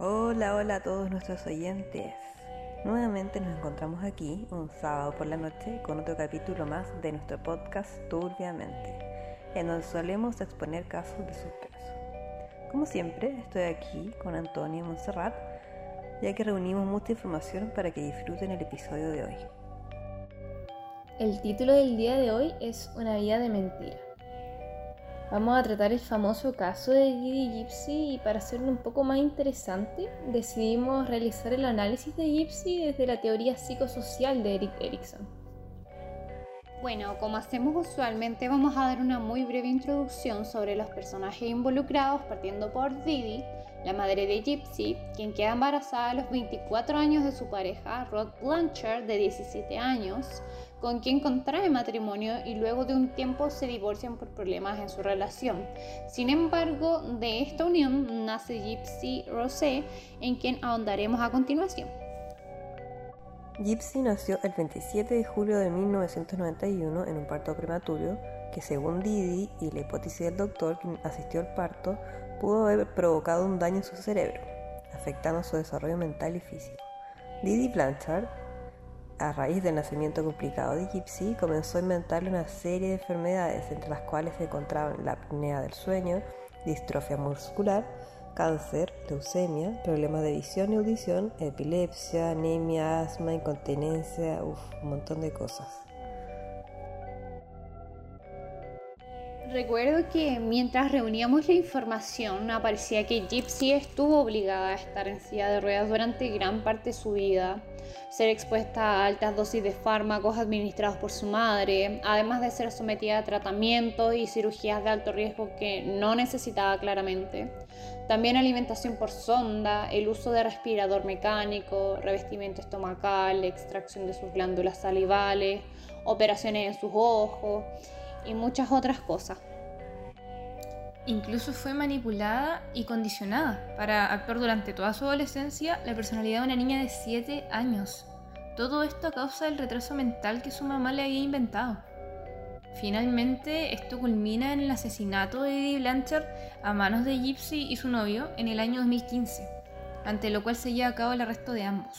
Hola, hola a todos nuestros oyentes. Nuevamente nos encontramos aquí un sábado por la noche con otro capítulo más de nuestro podcast Turbiamente, en donde solemos exponer casos de suspenso. Como siempre, estoy aquí con Antonio Montserrat, ya que reunimos mucha información para que disfruten el episodio de hoy. El título del día de hoy es Una vida de mentira. Vamos a tratar el famoso caso de Didi Gypsy y para hacerlo un poco más interesante decidimos realizar el análisis de Gypsy desde la teoría psicosocial de Eric Erikson. Bueno, como hacemos usualmente, vamos a dar una muy breve introducción sobre los personajes involucrados, partiendo por Didi, la madre de Gypsy, quien queda embarazada a los 24 años de su pareja, Rod Blanchard, de 17 años, con quien contrae matrimonio y luego de un tiempo se divorcian por problemas en su relación. Sin embargo, de esta unión nace Gypsy Rosé, en quien ahondaremos a continuación. Gypsy nació el 27 de julio de 1991 en un parto prematuro que según Didi y la hipótesis del doctor que asistió al parto, pudo haber provocado un daño en su cerebro, afectando su desarrollo mental y físico. Didi Blanchard a raíz del nacimiento complicado de Gypsy, comenzó a inventarle una serie de enfermedades, entre las cuales se encontraban la apnea del sueño, distrofia muscular, cáncer, leucemia, problemas de visión y audición, epilepsia, anemia, asma, incontinencia, uff, un montón de cosas. Recuerdo que mientras reuníamos la información aparecía que Gypsy estuvo obligada a estar en silla de ruedas durante gran parte de su vida, ser expuesta a altas dosis de fármacos administrados por su madre, además de ser sometida a tratamientos y cirugías de alto riesgo que no necesitaba claramente. También alimentación por sonda, el uso de respirador mecánico, revestimiento estomacal, extracción de sus glándulas salivales, operaciones en sus ojos y muchas otras cosas. Incluso fue manipulada y condicionada para actuar durante toda su adolescencia la personalidad de una niña de 7 años. Todo esto a causa del retraso mental que su mamá le había inventado. Finalmente, esto culmina en el asesinato de Eddie Blanchard a manos de Gypsy y su novio en el año 2015, ante lo cual se lleva a cabo el arresto de ambos.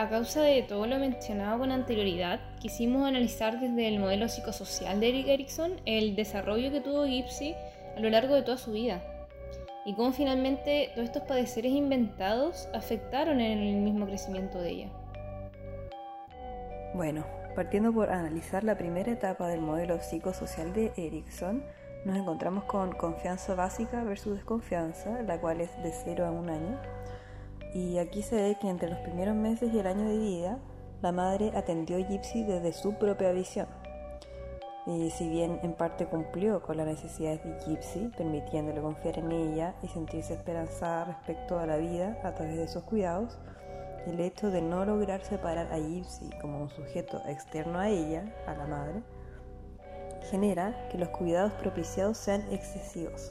A causa de todo lo mencionado con anterioridad, quisimos analizar desde el modelo psicosocial de Eric Erikson el desarrollo que tuvo Gypsy a lo largo de toda su vida y cómo finalmente todos estos padeceres inventados afectaron en el mismo crecimiento de ella. Bueno, partiendo por analizar la primera etapa del modelo psicosocial de Erikson, nos encontramos con confianza básica versus desconfianza, la cual es de 0 a 1 año y aquí se ve que entre los primeros meses y el año de vida, la madre atendió a Gypsy desde su propia visión. Y si bien en parte cumplió con las necesidades de Gypsy, permitiéndole confiar en ella y sentirse esperanzada respecto a la vida a través de esos cuidados, el hecho de no lograr separar a Gypsy como un sujeto externo a ella, a la madre, genera que los cuidados propiciados sean excesivos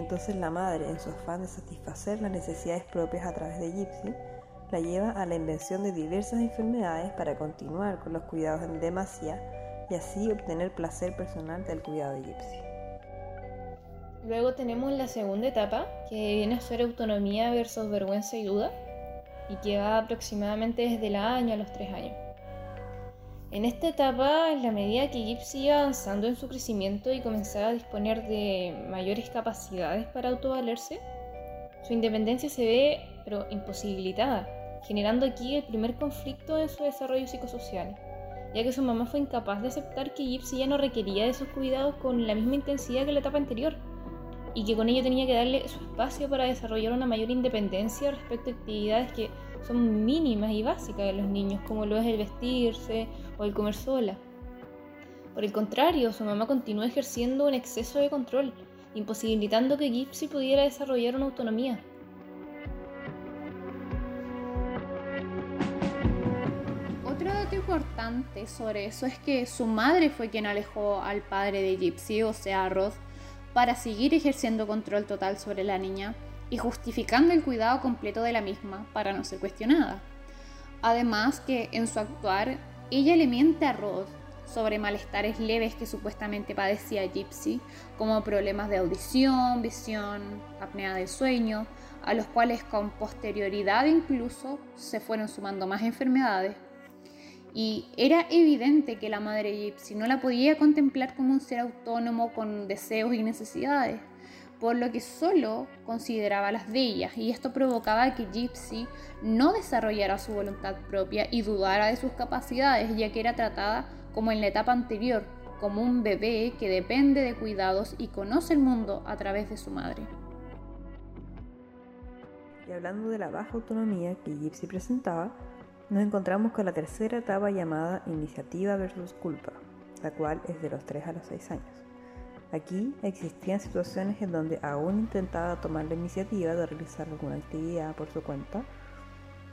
entonces la madre, en su afán de satisfacer las necesidades propias a través de Gypsy, la lleva a la invención de diversas enfermedades para continuar con los cuidados en demasía y así obtener placer personal del cuidado de Gypsy. Luego tenemos la segunda etapa, que viene a ser autonomía versus vergüenza y duda, y que va aproximadamente desde el año a los tres años. En esta etapa, en la medida que Gypsy iba avanzando en su crecimiento y comenzaba a disponer de mayores capacidades para autovalerse, su independencia se ve, pero imposibilitada, generando aquí el primer conflicto en su desarrollo psicosocial, ya que su mamá fue incapaz de aceptar que Gypsy ya no requería de sus cuidados con la misma intensidad que la etapa anterior, y que con ello tenía que darle su espacio para desarrollar una mayor independencia respecto a actividades que son mínimas y básicas de los niños, como lo es el vestirse o el comer sola. Por el contrario, su mamá continuó ejerciendo un exceso de control, imposibilitando que Gypsy pudiera desarrollar una autonomía. Otro dato importante sobre eso es que su madre fue quien alejó al padre de Gypsy, o sea, Rod, para seguir ejerciendo control total sobre la niña y justificando el cuidado completo de la misma para no ser cuestionada. Además que en su actuar ella le miente a Rod, sobre malestares leves que supuestamente padecía Gypsy, como problemas de audición, visión, apnea del sueño, a los cuales con posterioridad incluso se fueron sumando más enfermedades. Y era evidente que la madre Gypsy no la podía contemplar como un ser autónomo con deseos y necesidades, por lo que solo consideraba las de ellas, y esto provocaba que Gypsy no desarrollara su voluntad propia y dudara de sus capacidades, ya que era tratada como en la etapa anterior, como un bebé que depende de cuidados y conoce el mundo a través de su madre. Y hablando de la baja autonomía que Gypsy presentaba, nos encontramos con la tercera etapa llamada iniciativa versus culpa, la cual es de los 3 a los 6 años. Aquí existían situaciones en donde aún intentaba tomar la iniciativa de realizar alguna actividad por su cuenta,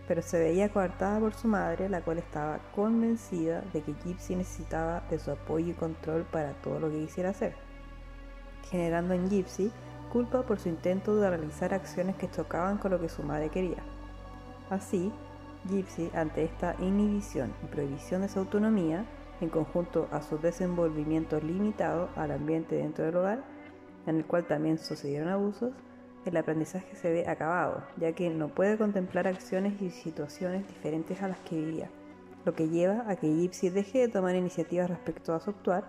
pero se veía coartada por su madre, la cual estaba convencida de que Gypsy necesitaba de su apoyo y control para todo lo que quisiera hacer, generando en Gypsy culpa por su intento de realizar acciones que chocaban con lo que su madre quería. Así, Gypsy, ante esta inhibición y prohibición de su autonomía, en conjunto a su desenvolvimiento limitado al ambiente dentro del hogar, en el cual también sucedieron abusos, el aprendizaje se ve acabado, ya que no puede contemplar acciones y situaciones diferentes a las que vivía, lo que lleva a que Gypsy deje de tomar iniciativas respecto a su actuar,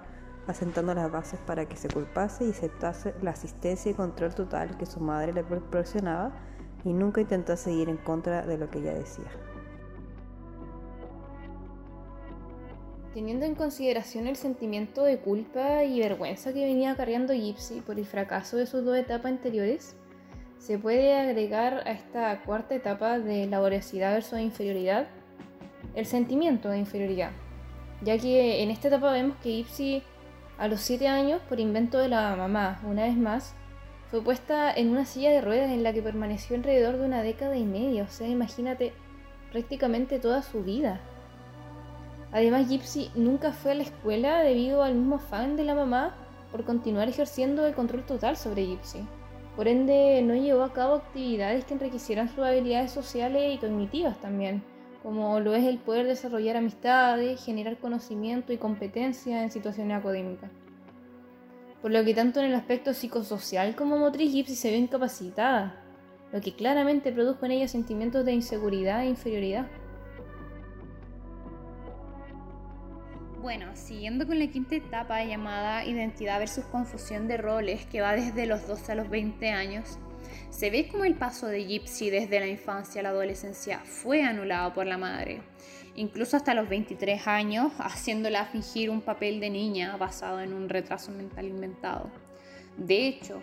asentando las bases para que se culpase y aceptase la asistencia y control total que su madre le proporcionaba y nunca intentase seguir en contra de lo que ella decía. Teniendo en consideración el sentimiento de culpa y vergüenza que venía cargando Gypsy por el fracaso de sus dos etapas anteriores, se puede agregar a esta cuarta etapa de laboriosidad versus inferioridad el sentimiento de inferioridad, ya que en esta etapa vemos que Gypsy a los 7 años, por invento de la mamá, una vez más, fue puesta en una silla de ruedas en la que permaneció alrededor de una década y media, o sea, imagínate prácticamente toda su vida. Además, Gypsy nunca fue a la escuela debido al mismo afán de la mamá por continuar ejerciendo el control total sobre Gypsy. Por ende, no llevó a cabo actividades que enriquecieran sus habilidades sociales y cognitivas también, como lo es el poder desarrollar amistades, generar conocimiento y competencia en situaciones académicas. Por lo que tanto en el aspecto psicosocial como motriz Gypsy se ve incapacitada, lo que claramente produjo en ella sentimientos de inseguridad e inferioridad. Bueno, siguiendo con la quinta etapa llamada identidad versus confusión de roles, que va desde los 12 a los 20 años, se ve como el paso de Gypsy desde la infancia a la adolescencia fue anulado por la madre, incluso hasta los 23 años, haciéndola fingir un papel de niña basado en un retraso mental inventado. De hecho,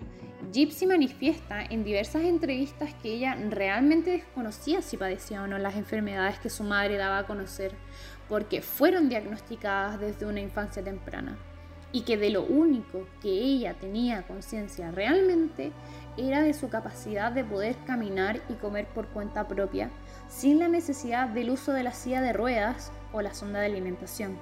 Gypsy manifiesta en diversas entrevistas que ella realmente desconocía si padecía o no las enfermedades que su madre daba a conocer, porque fueron diagnosticadas desde una infancia temprana y que de lo único que ella tenía conciencia realmente era de su capacidad de poder caminar y comer por cuenta propia sin la necesidad del uso de la silla de ruedas o la sonda de alimentación.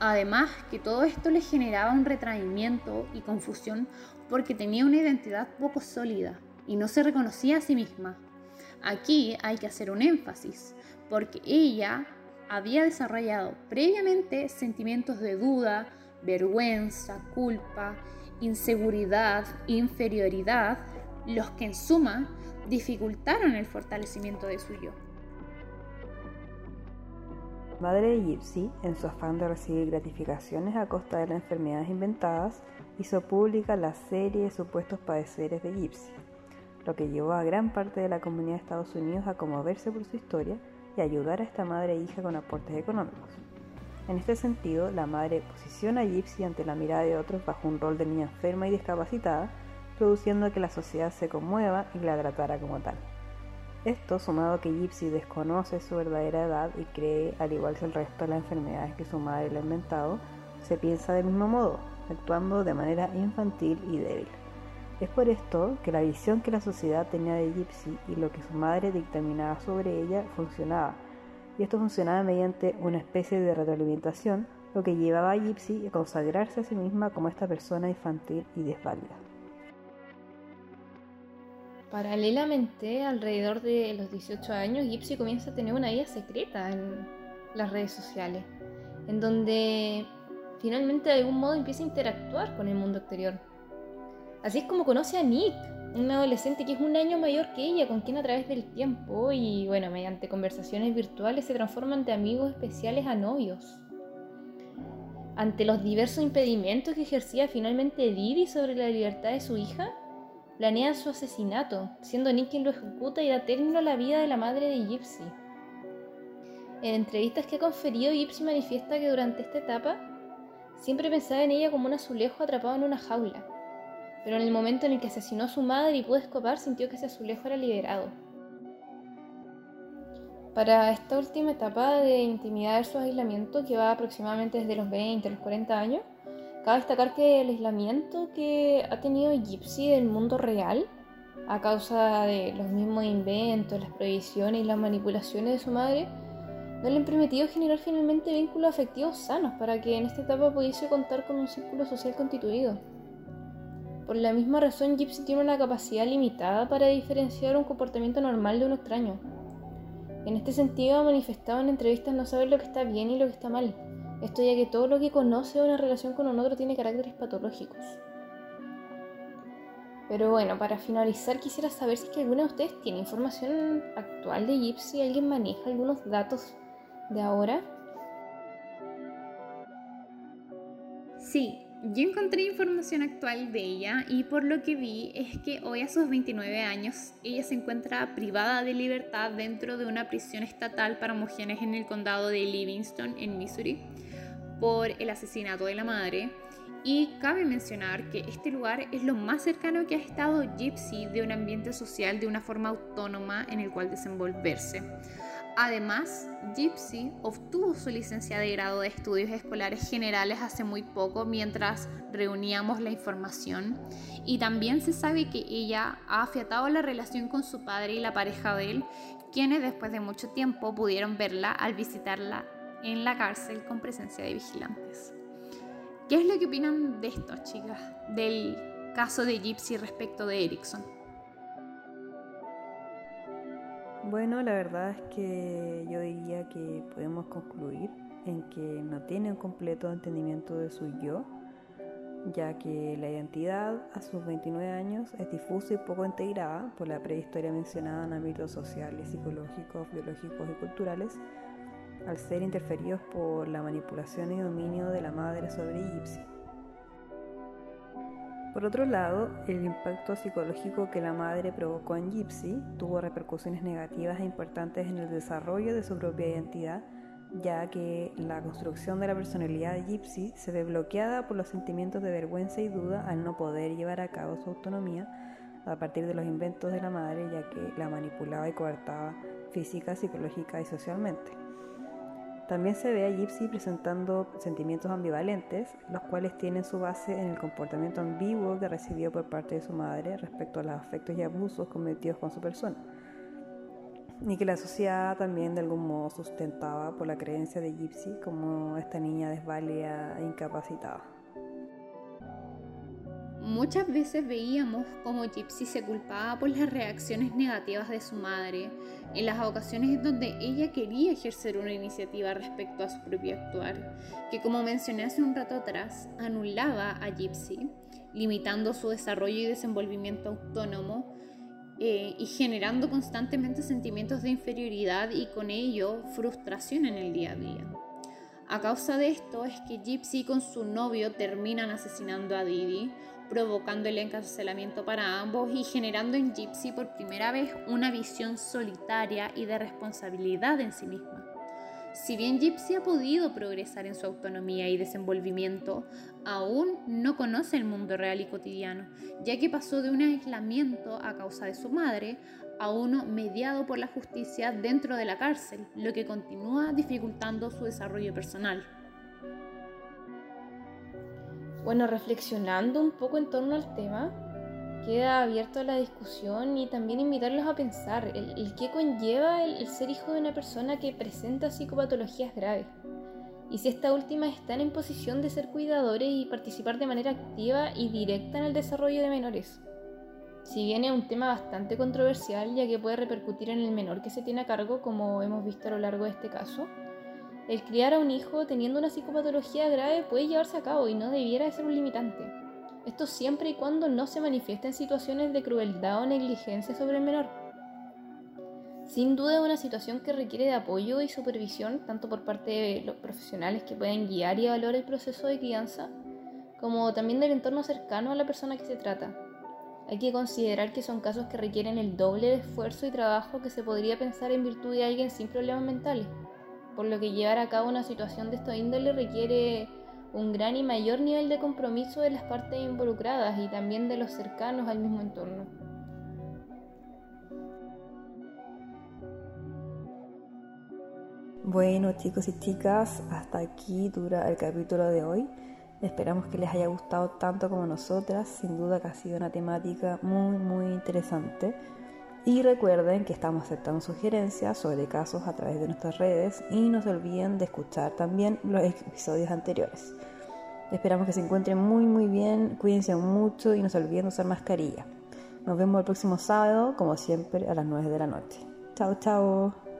Además que todo esto le generaba un retraimiento y confusión porque tenía una identidad poco sólida y no se reconocía a sí misma. Aquí hay que hacer un énfasis, porque ella había desarrollado previamente sentimientos de duda, vergüenza, culpa, inseguridad, inferioridad, los que en suma dificultaron el fortalecimiento de su yo. Madre de Gypsy, en su afán de recibir gratificaciones a costa de las enfermedades inventadas, hizo pública la serie de supuestos padeceres de Gypsy, lo que llevó a gran parte de la comunidad de Estados Unidos a conmoverse por su historia y ayudar a esta madre e hija con aportes económicos. En este sentido, la madre posiciona a Gypsy ante la mirada de otros bajo un rol de niña enferma y discapacitada, produciendo que la sociedad se conmueva y la tratara como tal. Esto sumado a que Gypsy desconoce su verdadera edad y cree, al igual que el resto de las enfermedades que su madre le ha inventado, se piensa del mismo modo, actuando de manera infantil y débil. Es por esto que la visión que la sociedad tenía de Gypsy y lo que su madre dictaminaba sobre ella funcionaba, y esto funcionaba mediante una especie de retroalimentación, lo que llevaba a Gypsy a consagrarse a sí misma como esta persona infantil y desválida. Paralelamente, alrededor de los 18 años, Gypsy comienza a tener una vida secreta en las redes sociales, en donde finalmente de algún modo empieza a interactuar con el mundo exterior. Así es como conoce a Nick, un adolescente que es un año mayor que ella, con quien a través del tiempo y bueno, mediante conversaciones virtuales se transforman de amigos especiales a novios. Ante los diversos impedimentos que ejercía finalmente Didi sobre la libertad de su hija, planean su asesinato, siendo Nick quien lo ejecuta y da término a la vida de la madre de Gypsy. En entrevistas que ha conferido, Gypsy manifiesta que durante esta etapa siempre pensaba en ella como un azulejo atrapado en una jaula, pero en el momento en el que asesinó a su madre y pudo escapar, sintió que ese azulejo era liberado. Para esta última etapa de intimidad versus aislamiento, que va aproximadamente desde los 20 a los 40 años, cabe destacar que el aislamiento que ha tenido Gypsy del mundo real, a causa de los mismos inventos, las prohibiciones y las manipulaciones de su madre, no le han permitido generar finalmente vínculos afectivos sanos para que en esta etapa pudiese contar con un círculo social constituido. Por la misma razón, Gypsy tiene una capacidad limitada para diferenciar un comportamiento normal de uno extraño. En este sentido, ha manifestado en entrevistas no saber lo que está bien y lo que está mal, esto ya que todo lo que conoce una relación con otro tiene caracteres patológicos. Pero bueno, para finalizar quisiera saber si es que alguna de ustedes tiene información actual de Gypsy, alguien maneja algunos datos de ahora. Sí, yo encontré información actual de ella y por lo que vi es que hoy a sus 29 años ella se encuentra privada de libertad dentro de una prisión estatal para mujeres en el condado de Livingston, en Missouri, por el asesinato de la madre. Y cabe mencionar que este lugar es lo más cercano que ha estado Gypsy de un ambiente social de una forma autónoma en el cual desenvolverse. Además, Gypsy obtuvo su licencia de grado de estudios escolares generales hace muy poco mientras reuníamos la información y también se sabe que ella ha afiatado la relación con su padre y la pareja de él, quienes después de mucho tiempo pudieron verla al visitarla en la cárcel con presencia de vigilantes. ¿Qué es lo que opinan de esto, chicas? Del caso de Gypsy respecto de Erickson. Bueno, la verdad es que yo diría que podemos concluir en que no tiene un completo entendimiento de su yo, ya que la identidad a sus 29 años es difusa y poco integrada por la prehistoria mencionada en ámbitos sociales, psicológicos, biológicos y culturales, al ser interferidos por la manipulación y dominio de la madre sobre Gypsy. Por otro lado, el impacto psicológico que la madre provocó en Gypsy tuvo repercusiones negativas e importantes en el desarrollo de su propia identidad, ya que la construcción de la personalidad de Gypsy se ve bloqueada por los sentimientos de vergüenza y duda al no poder llevar a cabo su autonomía a partir de los inventos de la madre, ya que la manipulaba y coartaba física, psicológica y socialmente. También se ve a Gypsy presentando sentimientos ambivalentes, los cuales tienen su base en el comportamiento ambiguo que recibió por parte de su madre respecto a los afectos y abusos cometidos con su persona, y que la sociedad también de algún modo sustentaba por la creencia de Gypsy como esta niña desválida e incapacitada. Muchas veces veíamos cómo Gypsy se culpaba por las reacciones negativas de su madre, en las ocasiones en donde ella quería ejercer una iniciativa respecto a su propio actuar, que como mencioné hace un rato atrás, anulaba a Gypsy, limitando su desarrollo y desenvolvimiento autónomo eh, y generando constantemente sentimientos de inferioridad y con ello frustración en el día a día. A causa de esto es que Gypsy con su novio terminan asesinando a Didi, provocando el encarcelamiento para ambos y generando en Gypsy por primera vez una visión solitaria y de responsabilidad en sí misma. Si bien Gypsy ha podido progresar en su autonomía y desenvolvimiento, aún no conoce el mundo real y cotidiano, ya que pasó de un aislamiento a causa de su madre a uno mediado por la justicia dentro de la cárcel, lo que continúa dificultando su desarrollo personal. Bueno, reflexionando un poco en torno al tema, queda abierto a la discusión y también invitarlos a pensar el, qué conlleva el, ser hijo de una persona que presenta psicopatologías graves. Y si esta última están en posición de ser cuidadores y participar de manera activa y directa en el desarrollo de menores. Si bien es un tema bastante controversial ya que puede repercutir en el menor que se tiene a cargo como hemos visto a lo largo de este caso, el criar a un hijo teniendo una psicopatología grave puede llevarse a cabo y no debiera de ser un limitante. Esto siempre y cuando no se manifieste en situaciones de crueldad o negligencia sobre el menor. Sin duda es una situación que requiere de apoyo y supervisión tanto por parte de los profesionales que pueden guiar y evaluar el proceso de crianza, como también del entorno cercano a la persona que se trata. Hay que considerar que son casos que requieren el doble de esfuerzo y trabajo que se podría pensar en virtud de alguien sin problemas mentales, por lo que llevar a cabo una situación de esta índole requiere un gran y mayor nivel de compromiso de las partes involucradas y también de los cercanos al mismo entorno. Bueno chicos y chicas, hasta aquí dura el capítulo de hoy. Esperamos que les haya gustado tanto como nosotras. Sin duda que ha sido una temática muy muy interesante. Y recuerden que estamos aceptando sugerencias sobre casos a través de nuestras redes y no se olviden de escuchar también los episodios anteriores. Esperamos que se encuentren muy muy bien, cuídense mucho y no se olviden de usar mascarilla. Nos vemos el próximo sábado, como siempre, a las 9 de la noche. Chao, chao.